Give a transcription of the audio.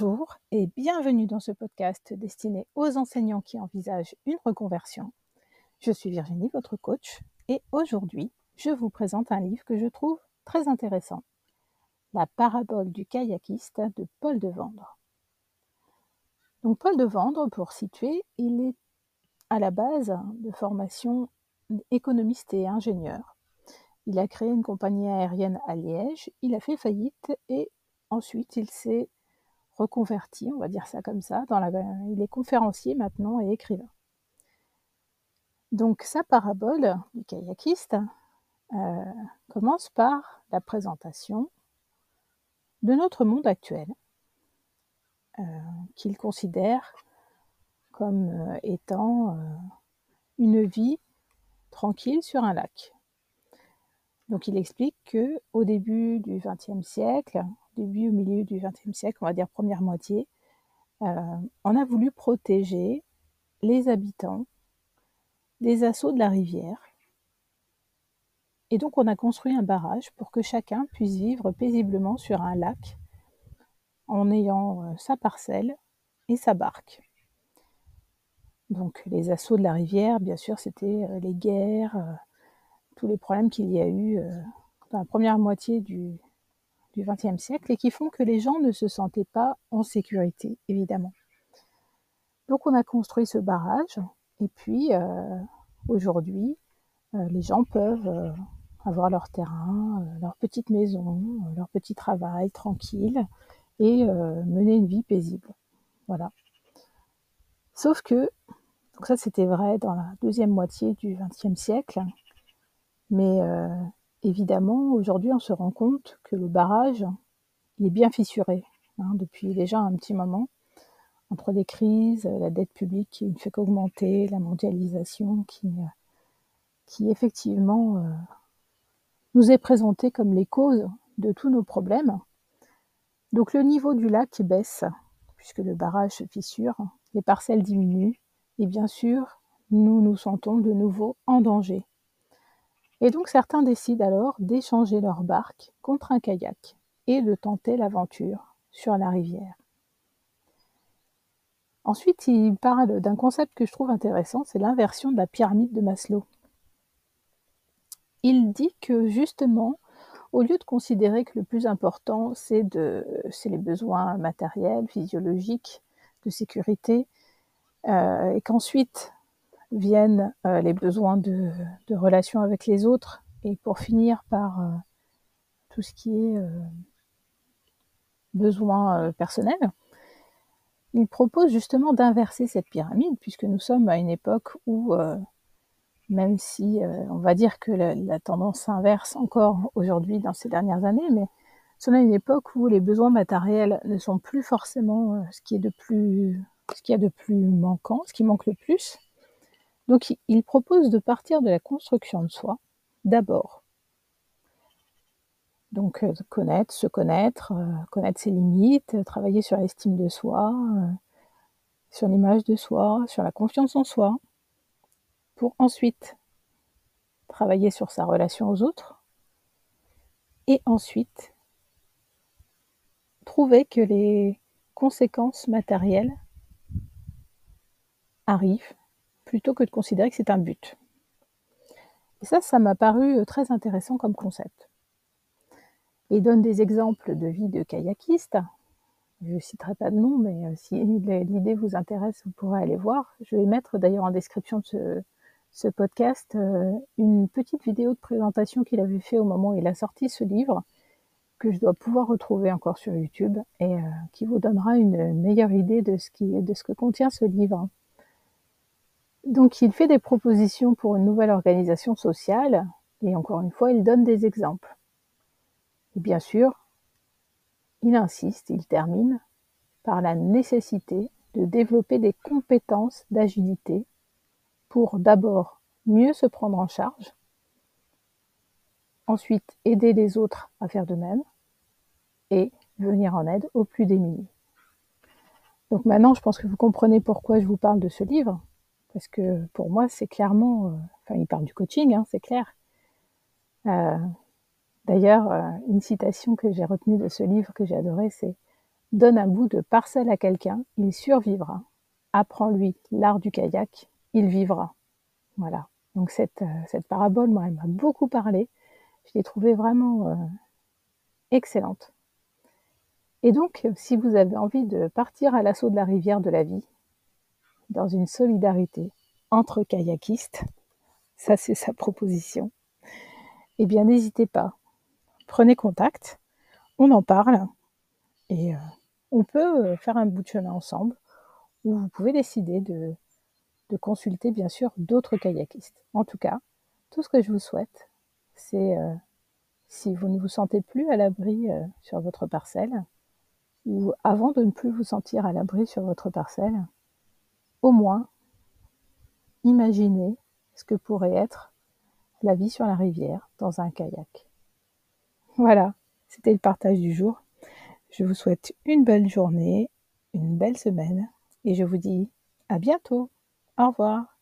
Bonjour et bienvenue dans ce podcast destiné aux enseignants qui envisagent une reconversion. Je suis Virginie, votre coach, et aujourd'hui, je vous présente un livre que je trouve très intéressant. La parabole du kayakiste de Paul de Vendre. Donc Paul de Vendre, pour situer, il est à la base de formation économiste et ingénieur. Il a créé une compagnie aérienne à Liège, il a fait faillite et ensuite il s'est reconverti, on va dire ça comme ça. Il est conférencier maintenant et écrivain. Donc sa parabole du kayakiste euh, commence par la présentation de notre monde actuel, euh, qu'il considère comme euh, étant une vie tranquille sur un lac. Donc il explique que au début du XXe siècle, début au milieu du XXe siècle, on va dire première moitié, euh, on a voulu protéger les habitants des assauts de la rivière. Et donc on a construit un barrage pour que chacun puisse vivre paisiblement sur un lac en ayant euh, sa parcelle et sa barque. Donc les assauts de la rivière, bien sûr, c'était euh, les guerres, tous les problèmes qu'il y a eu dans la première moitié du, du XXe siècle et qui font que les gens ne se sentaient pas en sécurité, évidemment. Donc on a construit ce barrage et puis euh, aujourd'hui, euh, les gens peuvent euh, avoir leur terrain, leur petite maison, leur petit travail tranquille et mener une vie paisible. Voilà. Sauf que, donc ça c'était vrai dans la deuxième moitié du XXe siècle, mais Évidemment, aujourd'hui, on se rend compte que le barrage, est bien fissuré hein, depuis déjà un petit moment, entre les crises, la dette publique qui ne fait qu'augmenter, la mondialisation qui, euh, effectivement euh, nous est présentée comme les causes de tous nos problèmes. Donc le niveau du lac baisse, puisque le barrage se fissure, les parcelles diminuent, et bien sûr, nous nous sentons de nouveau en danger. Et donc certains décident alors d'échanger leur barque contre un kayak et de tenter l'aventure sur la rivière. Ensuite, il parle d'un concept que je trouve intéressant, c'est l'inversion de la pyramide de Maslow. Il dit que justement, au lieu de considérer que le plus important, c'est les besoins matériels, physiologiques, de sécurité, euh, et qu'ensuite viennent euh, les besoins de, relations avec les autres et pour finir par euh, tout ce qui est euh, besoin personnel. Il propose justement d'inverser cette pyramide puisque nous sommes à une époque où même si on va dire que la, tendance s'inverse encore aujourd'hui dans ces dernières années, mais nous à une époque où les besoins matériels ne sont plus forcément ce qui est de plus, ce qui a de plus manquant, ce qui manque le plus, donc il propose de partir de la construction de soi d'abord. Donc euh, connaître, se connaître, euh, connaître ses limites, travailler sur l'estime de soi, euh, sur l'image de soi, sur la confiance en soi, pour ensuite travailler sur sa relation aux autres, et ensuite trouver que les conséquences matérielles arrivent plutôt que de considérer que c'est un but. Et ça, ça m'a paru euh, très intéressant comme concept. Il donne des exemples de vie de kayakistes. Je ne citerai pas de nom, mais euh, si l'idée vous intéresse, vous pourrez aller voir. Je vais mettre d'ailleurs en description de ce, podcast euh, une petite vidéo de présentation qu'il avait fait au moment où il a sorti ce livre, que je dois pouvoir retrouver encore sur YouTube et qui vous donnera une meilleure idée de ce, qui, de ce que contient ce livre. Donc il fait des propositions pour une nouvelle organisation sociale, et encore une fois, il donne des exemples. Et bien sûr, il insiste, il termine par la nécessité de développer des compétences d'agilité pour d'abord mieux se prendre en charge, ensuite aider les autres à faire de même, et venir en aide aux plus démunis. Donc maintenant, je pense que vous comprenez pourquoi je vous parle de ce livre. Parce que pour moi, c'est clairement, euh, enfin, il parle du coaching, hein, c'est clair. Euh, d'ailleurs, euh, une citation que j'ai retenue de ce livre que j'ai adoré, c'est Donne un bout de parcelle à quelqu'un, il survivra. Apprends-lui l'art du kayak, il vivra. Voilà. Donc cette, parabole, moi, elle m'a beaucoup parlé. Je l'ai trouvée vraiment excellente. Et donc, si vous avez envie de partir à l'assaut de la rivière de la vie, dans une solidarité entre kayakistes, ça c'est sa proposition, eh bien n'hésitez pas. Prenez contact, on en parle et euh, on peut euh, faire un bout de chemin ensemble ou vous pouvez décider de, consulter bien sûr d'autres kayakistes. En tout cas, tout ce que je vous souhaite, c'est euh, si vous ne vous sentez plus à l'abri sur votre parcelle, ou avant de ne plus vous sentir à l'abri sur votre parcelle, au moins imaginez ce que pourrait être la vie sur la rivière dans un kayak. Voilà, c'était le partage du jour. Je vous souhaite une belle journée, une belle semaine et je vous dis à bientôt. Au revoir.